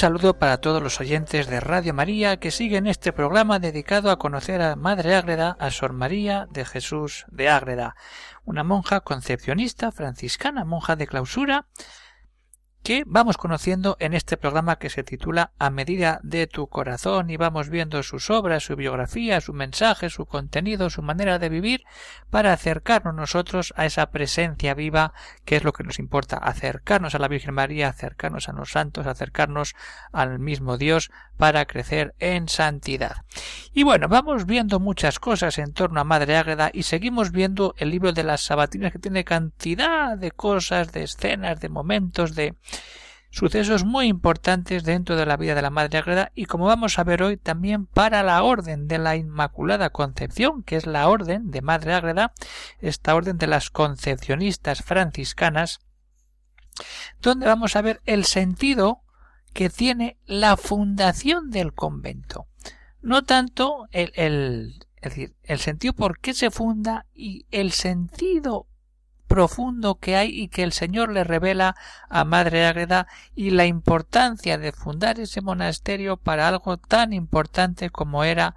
Saludo para todos los oyentes de Radio María que siguen este programa dedicado a conocer a Madre Ágreda, a Sor María de Jesús de Ágreda, una monja concepcionista franciscana, monja de clausura, que vamos conociendo en este programa que se titula A medida de tu corazón y vamos viendo sus obras, su biografía, su mensaje, su contenido, su manera de vivir para acercarnos nosotros a esa presencia viva que es lo que nos importa, acercarnos a la Virgen María, acercarnos a los santos, acercarnos al mismo Dios para crecer en santidad. Y bueno, vamos viendo muchas cosas en torno a Madre Ágreda y seguimos viendo el libro de las sabatinas que tiene cantidad de cosas, de escenas, de momentos, de sucesos muy importantes dentro de la vida de la Madre Agreda y como vamos a ver hoy también para la Orden de la Inmaculada Concepción, que es la Orden de Madre Agreda, esta Orden de las Concepcionistas franciscanas, donde vamos a ver el sentido que tiene la fundación del convento. No tanto el, el, el sentido por qué se funda y el sentido profundo que hay y que el Señor le revela a Madre Ágreda y la importancia de fundar ese monasterio para algo tan importante como era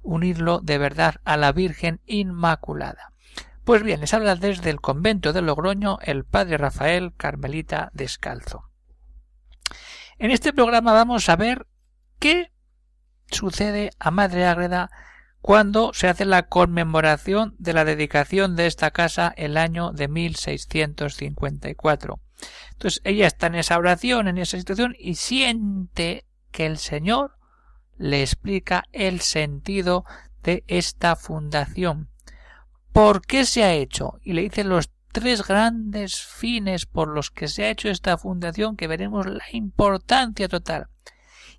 unirlo de verdad a la Virgen Inmaculada. Pues bien, les habla desde el convento de Logroño el padre Rafael Carmelita Descalzo. En este programa vamos a ver qué sucede a Madre Ágreda cuando se hace la conmemoración de la dedicación de esta casa el año de 1654. Entonces ella está en esa oración, en esa situación, y siente que el Señor le explica el sentido de esta fundación. ¿Por qué se ha hecho? Y le dice los tres grandes fines por los que se ha hecho esta fundación que veremos la importancia total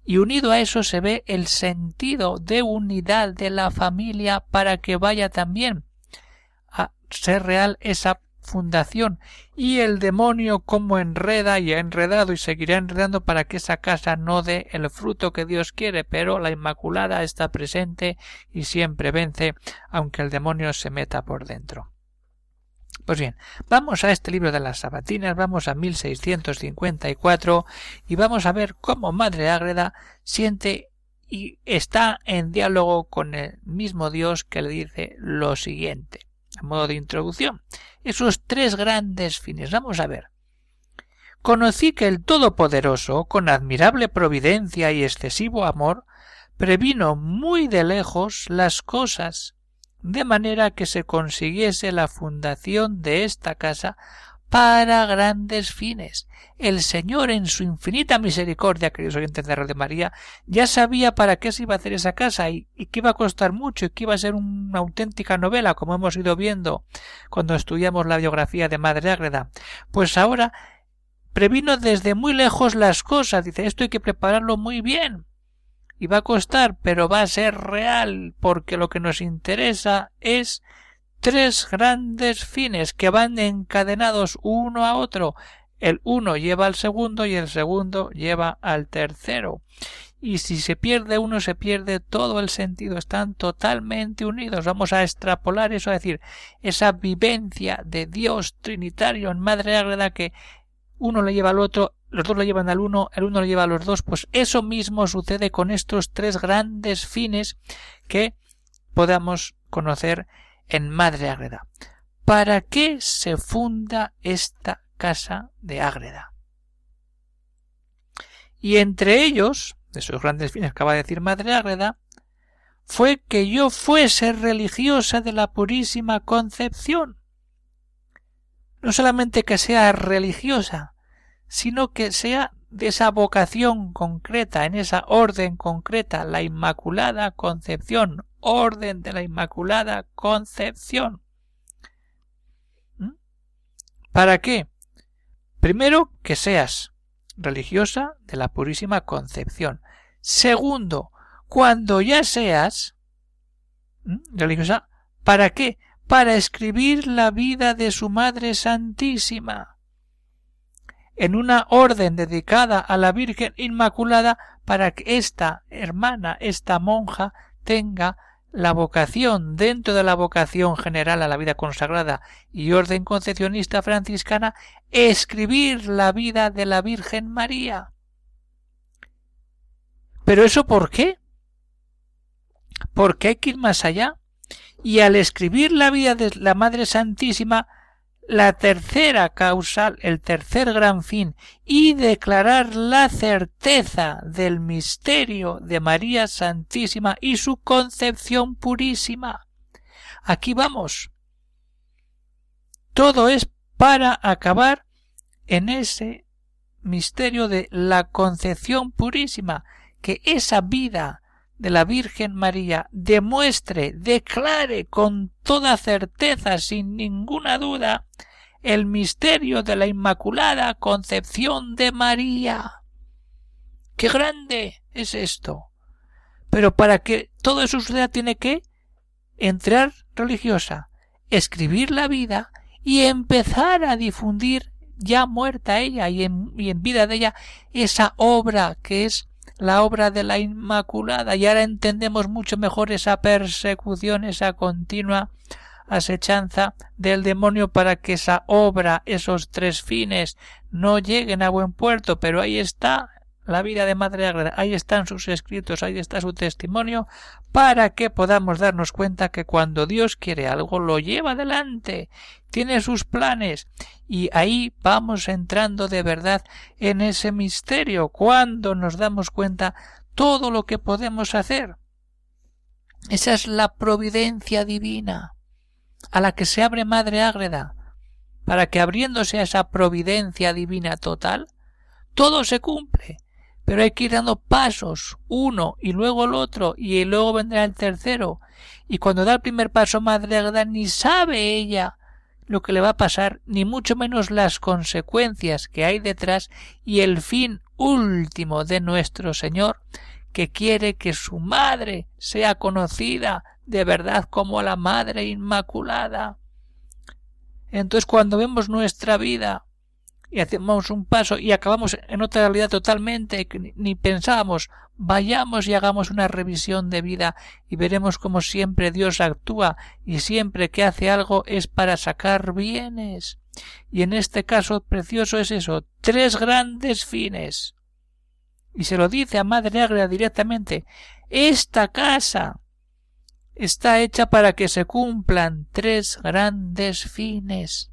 y unido a eso se ve el sentido de unidad de la familia para que vaya también a ser real esa fundación y el demonio como enreda y ha enredado y seguirá enredando para que esa casa no dé el fruto que Dios quiere, pero la Inmaculada está presente y siempre vence, aunque el demonio se meta por dentro. Pues bien, vamos a este libro de las sabatinas, vamos a 1654 y vamos a ver cómo Madre Ágreda siente y está en diálogo con el mismo Dios que le dice lo siguiente, a modo de introducción. Esos tres grandes fines. Vamos a ver. Conocí que el Todopoderoso, con admirable providencia y excesivo amor, previno muy de lejos las cosas de manera que se consiguiese la fundación de esta casa para grandes fines. El Señor, en su infinita misericordia, queridos oyentes de de María, ya sabía para qué se iba a hacer esa casa y, y, que iba a costar mucho y que iba a ser una auténtica novela, como hemos ido viendo cuando estudiamos la biografía de Madre Ágreda. Pues ahora previno desde muy lejos las cosas. Dice, esto hay que prepararlo muy bien y va a costar, pero va a ser real, porque lo que nos interesa es tres grandes fines que van encadenados uno a otro. El uno lleva al segundo y el segundo lleva al tercero. Y si se pierde uno, se pierde todo el sentido. Están totalmente unidos. Vamos a extrapolar eso, a decir, esa vivencia de Dios Trinitario en Madre Ágreda que uno le lleva al otro los dos lo llevan al uno, el uno lo lleva a los dos, pues eso mismo sucede con estos tres grandes fines que podamos conocer en Madre Ágreda. ¿Para qué se funda esta casa de Ágreda? Y entre ellos, de esos grandes fines que acaba de decir Madre Ágreda, fue que yo fuese religiosa de la Purísima Concepción. No solamente que sea religiosa, sino que sea de esa vocación concreta, en esa orden concreta, la Inmaculada Concepción, orden de la Inmaculada Concepción. ¿Mm? ¿Para qué? Primero, que seas religiosa de la Purísima Concepción. Segundo, cuando ya seas ¿Mm? religiosa, ¿para qué? para escribir la vida de su Madre Santísima en una orden dedicada a la Virgen Inmaculada para que esta hermana, esta monja, tenga la vocación dentro de la vocación general a la vida consagrada y orden concepcionista franciscana, escribir la vida de la Virgen María. ¿Pero eso por qué? Porque hay que ir más allá. Y al escribir la vida de la Madre Santísima, la tercera causal, el tercer gran fin, y declarar la certeza del misterio de María Santísima y su concepción purísima. Aquí vamos. Todo es para acabar en ese misterio de la concepción purísima, que esa vida de la Virgen María demuestre, declare con toda certeza, sin ninguna duda, el misterio de la Inmaculada Concepción de María. ¡Qué grande es esto! Pero para que todo eso suceda tiene que entrar religiosa, escribir la vida y empezar a difundir ya muerta ella y en, y en vida de ella esa obra que es la obra de la Inmaculada. Y ahora entendemos mucho mejor esa persecución, esa continua asechanza del demonio para que esa obra, esos tres fines, no lleguen a buen puerto, pero ahí está la vida de Madre Ágreda, ahí están sus escritos, ahí está su testimonio, para que podamos darnos cuenta que cuando Dios quiere algo lo lleva adelante, tiene sus planes, y ahí vamos entrando de verdad en ese misterio, cuando nos damos cuenta todo lo que podemos hacer. Esa es la providencia divina, a la que se abre Madre Ágreda, para que abriéndose a esa providencia divina total, todo se cumple, pero hay que ir dando pasos, uno y luego el otro, y luego vendrá el tercero. Y cuando da el primer paso Madre Agueda ni sabe ella lo que le va a pasar, ni mucho menos las consecuencias que hay detrás y el fin último de nuestro Señor, que quiere que su madre sea conocida de verdad como la Madre Inmaculada. Entonces cuando vemos nuestra vida y hacemos un paso y acabamos en otra realidad totalmente que ni pensábamos, vayamos y hagamos una revisión de vida y veremos como siempre Dios actúa y siempre que hace algo es para sacar bienes. Y en este caso precioso es eso, tres grandes fines. Y se lo dice a Madre Agra directamente, esta casa está hecha para que se cumplan tres grandes fines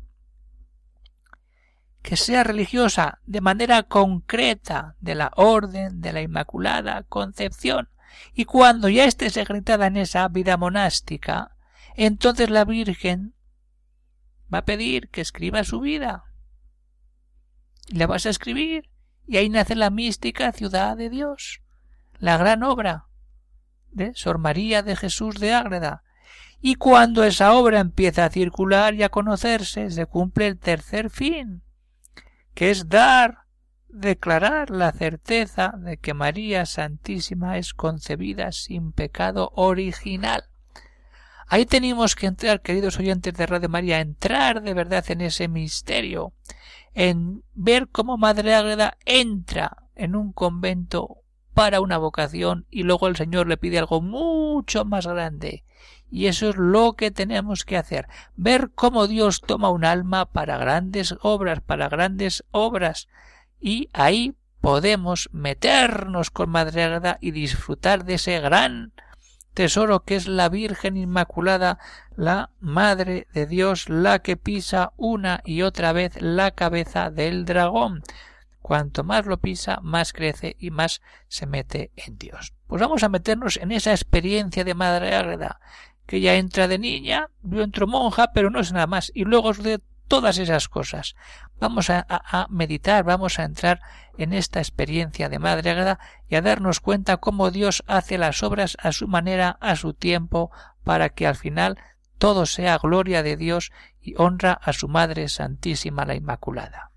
que sea religiosa de manera concreta de la Orden de la Inmaculada Concepción, y cuando ya esté secretada en esa vida monástica, entonces la Virgen va a pedir que escriba su vida. Y la vas a escribir, y ahí nace la mística ciudad de Dios, la gran obra de Sor María de Jesús de Ágreda. Y cuando esa obra empieza a circular y a conocerse, se cumple el tercer fin, que es dar, declarar la certeza de que María Santísima es concebida sin pecado original. Ahí tenemos que entrar, queridos oyentes de Radio María, entrar de verdad en ese misterio, en ver cómo Madre Ágreda entra en un convento para una vocación y luego el Señor le pide algo mucho más grande. Y eso es lo que tenemos que hacer, ver cómo Dios toma un alma para grandes obras, para grandes obras, y ahí podemos meternos con Madre y disfrutar de ese gran tesoro que es la Virgen Inmaculada, la Madre de Dios, la que pisa una y otra vez la cabeza del dragón. Cuanto más lo pisa, más crece y más se mete en Dios. Pues vamos a meternos en esa experiencia de Madre Ágreda, que ya entra de niña, yo entro monja, pero no es nada más. Y luego sucede todas esas cosas. Vamos a, a, meditar, vamos a entrar en esta experiencia de Madre Agreda y a darnos cuenta cómo Dios hace las obras a su manera, a su tiempo, para que al final todo sea gloria de Dios y honra a su Madre Santísima la Inmaculada.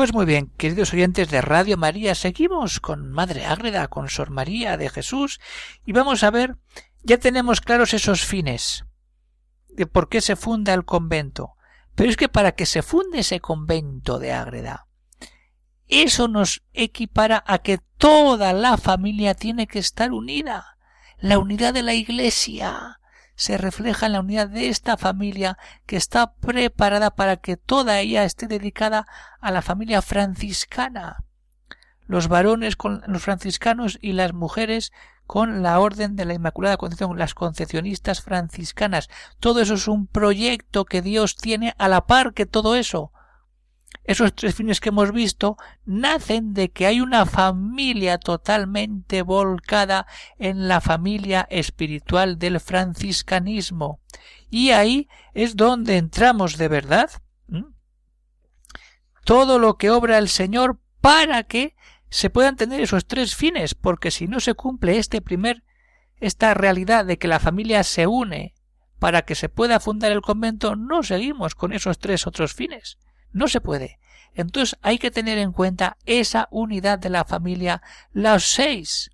Pues muy bien, queridos oyentes de Radio María, seguimos con Madre Ágreda, con Sor María de Jesús, y vamos a ver, ya tenemos claros esos fines de por qué se funda el convento. Pero es que para que se funde ese convento de Ágreda, eso nos equipara a que toda la familia tiene que estar unida. La unidad de la Iglesia se refleja en la unidad de esta familia que está preparada para que toda ella esté dedicada a la familia franciscana. Los varones con los franciscanos y las mujeres con la Orden de la Inmaculada Concepción, las concepcionistas franciscanas. Todo eso es un proyecto que Dios tiene a la par que todo eso. Esos tres fines que hemos visto nacen de que hay una familia totalmente volcada en la familia espiritual del franciscanismo. Y ahí es donde entramos de verdad. Todo lo que obra el Señor para que se puedan tener esos tres fines, porque si no se cumple este primer, esta realidad de que la familia se une para que se pueda fundar el convento, no seguimos con esos tres otros fines. No se puede. Entonces hay que tener en cuenta esa unidad de la familia, los seis,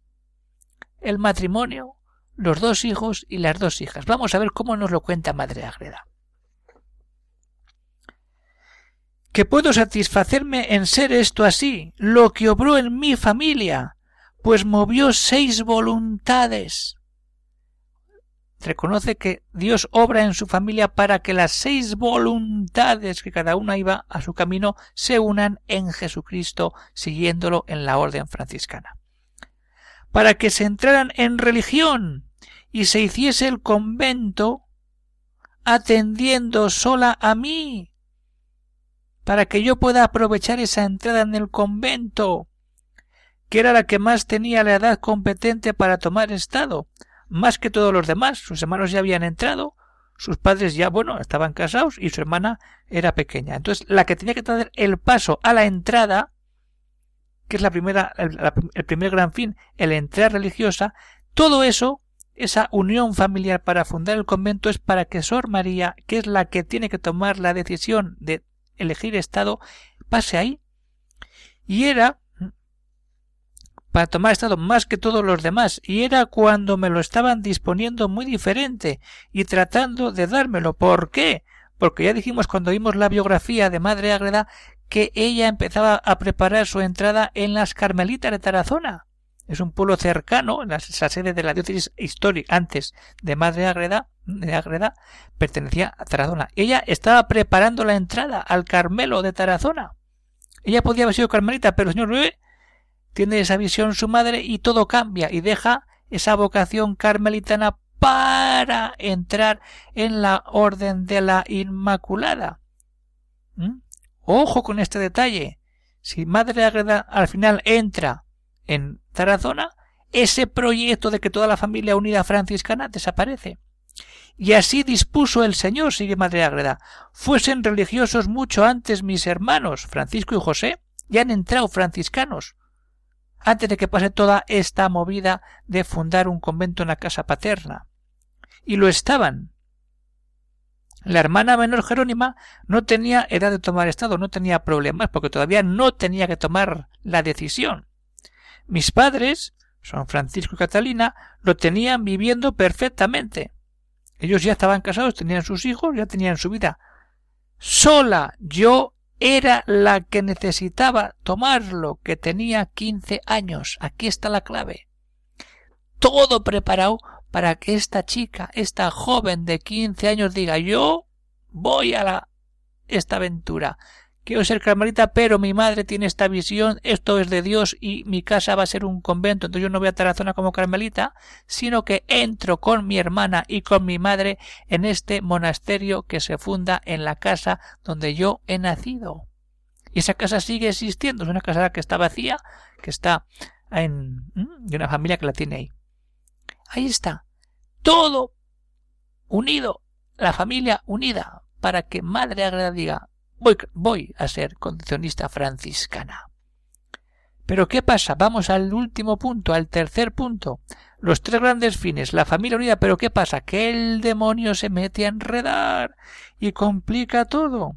el matrimonio, los dos hijos y las dos hijas. Vamos a ver cómo nos lo cuenta Madre Agreda. Que puedo satisfacerme en ser esto así, lo que obró en mi familia, pues movió seis voluntades reconoce que Dios obra en su familia para que las seis voluntades que cada una iba a su camino se unan en Jesucristo siguiéndolo en la orden franciscana. Para que se entraran en religión y se hiciese el convento atendiendo sola a mí, para que yo pueda aprovechar esa entrada en el convento, que era la que más tenía la edad competente para tomar estado, más que todos los demás. Sus hermanos ya habían entrado, sus padres ya, bueno, estaban casados y su hermana era pequeña. Entonces, la que tenía que dar el paso a la entrada, que es la primera, el, el primer gran fin, el entrar religiosa, todo eso, esa unión familiar para fundar el convento es para que Sor María, que es la que tiene que tomar la decisión de elegir estado, pase ahí. Y era para tomar estado más que todos los demás, y era cuando me lo estaban disponiendo muy diferente y tratando de dármelo. ¿Por qué? Porque ya dijimos cuando vimos la biografía de Madre Ágreda que ella empezaba a preparar su entrada en las Carmelitas de Tarazona. Es un pueblo cercano, la, sede de la diócesis histórica antes de Madre Ágreda, de Ágreda, pertenecía a Tarazona. Ella estaba preparando la entrada al Carmelo de Tarazona. Ella podía haber sido carmelita, pero el señor tiene esa visión su madre y todo cambia y deja esa vocación carmelitana para entrar en la orden de la Inmaculada. ¿Mm? Ojo con este detalle. Si Madre Agreda al final entra en Tarazona, ese proyecto de que toda la familia unida franciscana desaparece. Y así dispuso el Señor, sigue Madre Agreda, fuesen religiosos mucho antes mis hermanos, Francisco y José, ya han entrado franciscanos antes de que pase toda esta movida de fundar un convento en la casa paterna. Y lo estaban. La hermana menor Jerónima no tenía edad de tomar estado, no tenía problemas, porque todavía no tenía que tomar la decisión. Mis padres, San Francisco y Catalina, lo tenían viviendo perfectamente. Ellos ya estaban casados, tenían sus hijos, ya tenían su vida. Sola yo era la que necesitaba tomarlo, que tenía quince años. Aquí está la clave. Todo preparado para que esta chica, esta joven de quince años diga yo voy a la esta aventura quiero ser carmelita, pero mi madre tiene esta visión, esto es de Dios y mi casa va a ser un convento, entonces yo no voy a Tarazona como carmelita, sino que entro con mi hermana y con mi madre en este monasterio que se funda en la casa donde yo he nacido. Y esa casa sigue existiendo, es una casa que está vacía, que está en de una familia que la tiene ahí. Ahí está. Todo unido, la familia unida, para que Madre Agreda diga, voy, a ser condicionista franciscana. Pero ¿qué pasa? Vamos al último punto, al tercer punto. Los tres grandes fines, la familia unida, pero ¿qué pasa? Que el demonio se mete a enredar y complica todo.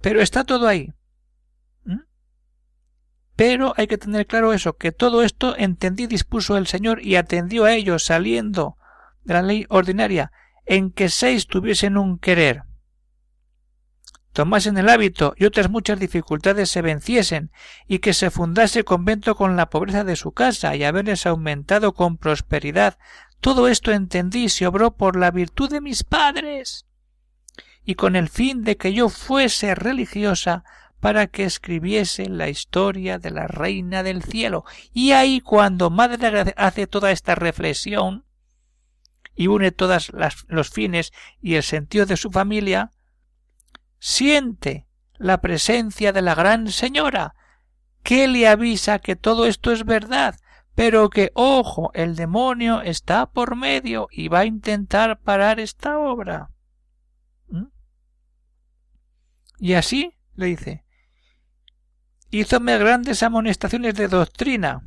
Pero está todo ahí. Pero hay que tener claro eso, que todo esto entendí dispuso el Señor y atendió a ello saliendo de la ley ordinaria, en que seis tuviesen un querer tomasen el hábito y otras muchas dificultades se venciesen, y que se fundase convento con la pobreza de su casa y haberles aumentado con prosperidad. Todo esto entendí se obró por la virtud de mis padres, y con el fin de que yo fuese religiosa para que escribiese la historia de la reina del cielo. Y ahí cuando Madre hace toda esta reflexión y une todos los fines y el sentido de su familia, siente la presencia de la gran señora, que le avisa que todo esto es verdad, pero que, ojo, el demonio está por medio y va a intentar parar esta obra. ¿Mm? Y así le dice, hízome grandes amonestaciones de doctrina,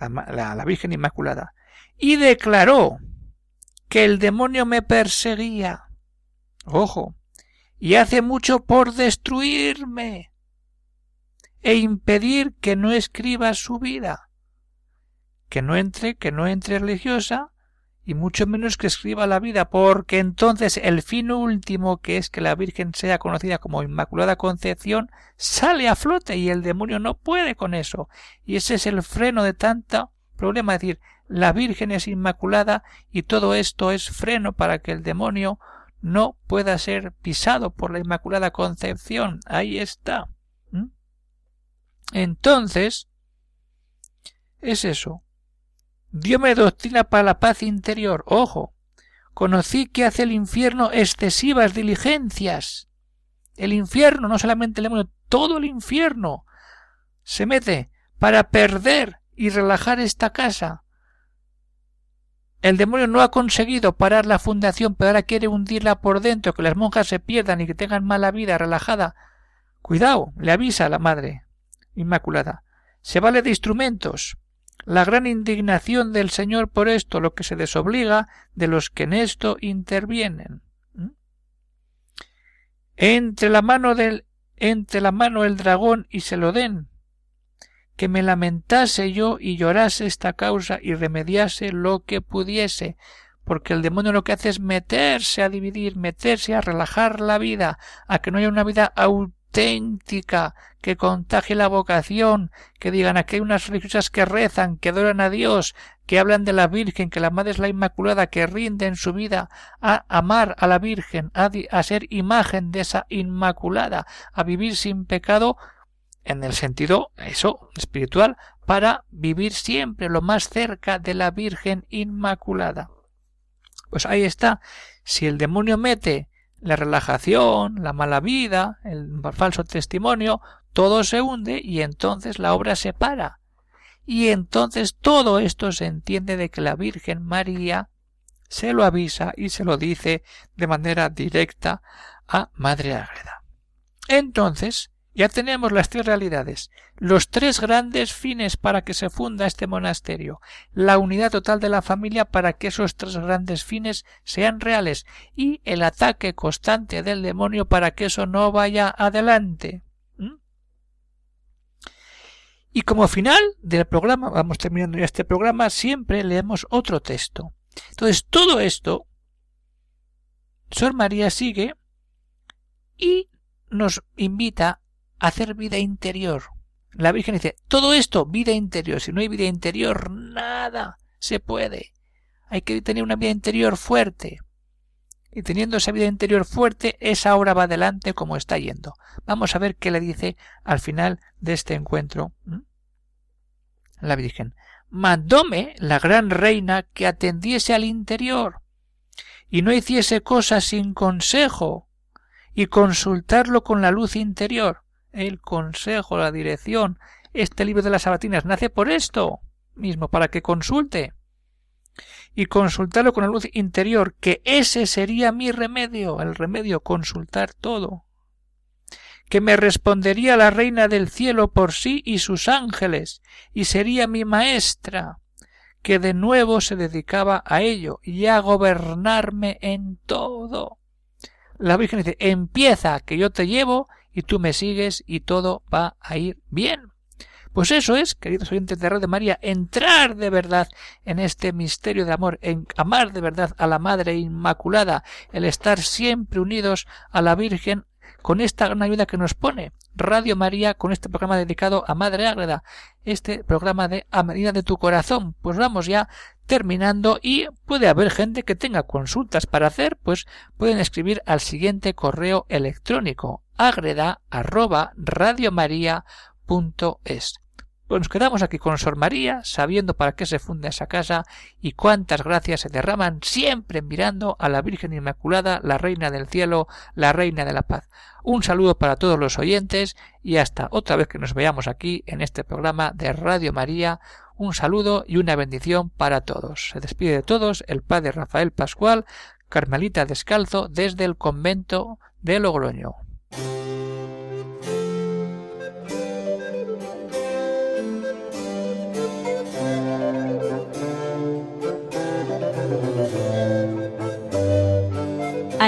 la, la Virgen Inmaculada, y declaró que el demonio me perseguía. Ojo, y hace mucho por destruirme e impedir que no escriba su vida, que no entre, que no entre religiosa, y mucho menos que escriba la vida, porque entonces el fin último, que es que la Virgen sea conocida como Inmaculada Concepción, sale a flote y el demonio no puede con eso. Y ese es el freno de tanta problema, es decir, la Virgen es Inmaculada y todo esto es freno para que el demonio no pueda ser pisado por la Inmaculada Concepción. Ahí está. Entonces, es eso. Dióme doctrina para la paz interior. Ojo. Conocí que hace el infierno excesivas diligencias. El infierno, no solamente el demonio, todo el infierno se mete para perder y relajar esta casa, el demonio no ha conseguido parar la fundación, pero ahora quiere hundirla por dentro, que las monjas se pierdan y que tengan mala vida relajada. Cuidado, le avisa a la madre Inmaculada. Se vale de instrumentos. La gran indignación del Señor por esto, lo que se desobliga de los que en esto intervienen. ¿Mm? Entre la mano del entre la mano el dragón y se lo den, que me lamentase yo y llorase esta causa y remediase lo que pudiese, porque el demonio lo que hace es meterse a dividir, meterse a relajar la vida, a que no haya una vida auténtica, que contagie la vocación, que digan aquí hay unas religiosas que rezan, que adoran a Dios, que hablan de la Virgen, que la Madre es la Inmaculada, que rinden su vida a amar a la Virgen, a, a ser imagen de esa Inmaculada, a vivir sin pecado, en el sentido, eso, espiritual, para vivir siempre lo más cerca de la Virgen Inmaculada. Pues ahí está. Si el demonio mete la relajación, la mala vida, el falso testimonio, todo se hunde y entonces la obra se para. Y entonces todo esto se entiende de que la Virgen María se lo avisa y se lo dice de manera directa a Madre Ágreda. Entonces, ya tenemos las tres realidades, los tres grandes fines para que se funda este monasterio, la unidad total de la familia para que esos tres grandes fines sean reales y el ataque constante del demonio para que eso no vaya adelante. ¿Mm? Y como final del programa, vamos terminando ya este programa, siempre leemos otro texto. Entonces, todo esto, Sor María sigue y nos invita hacer vida interior. La Virgen dice, todo esto, vida interior. Si no hay vida interior, nada se puede. Hay que tener una vida interior fuerte. Y teniendo esa vida interior fuerte, esa obra va adelante como está yendo. Vamos a ver qué le dice al final de este encuentro la Virgen. Mandóme la gran reina que atendiese al interior y no hiciese cosas sin consejo y consultarlo con la luz interior el consejo, la dirección. Este libro de las sabatinas nace por esto mismo, para que consulte y consultarlo con la luz interior, que ese sería mi remedio, el remedio, consultar todo. Que me respondería la reina del cielo por sí y sus ángeles, y sería mi maestra, que de nuevo se dedicaba a ello y a gobernarme en todo. La Virgen dice, empieza, que yo te llevo y tú me sigues y todo va a ir bien. Pues eso es, queridos oyentes de Radio María, entrar de verdad en este misterio de amor, en amar de verdad a la Madre Inmaculada, el estar siempre unidos a la Virgen con esta gran ayuda que nos pone Radio María con este programa dedicado a Madre Ágreda, este programa de A medida de tu corazón. Pues vamos ya terminando y puede haber gente que tenga consultas para hacer, pues pueden escribir al siguiente correo electrónico agreda arroba radiomaria.es. Pues nos quedamos aquí con Sor María, sabiendo para qué se funda esa casa y cuántas gracias se derraman siempre mirando a la Virgen Inmaculada, la Reina del Cielo, la Reina de la Paz. Un saludo para todos los oyentes y hasta otra vez que nos veamos aquí en este programa de Radio María. Un saludo y una bendición para todos. Se despide de todos el Padre Rafael Pascual, Carmelita Descalzo, desde el convento de Logroño.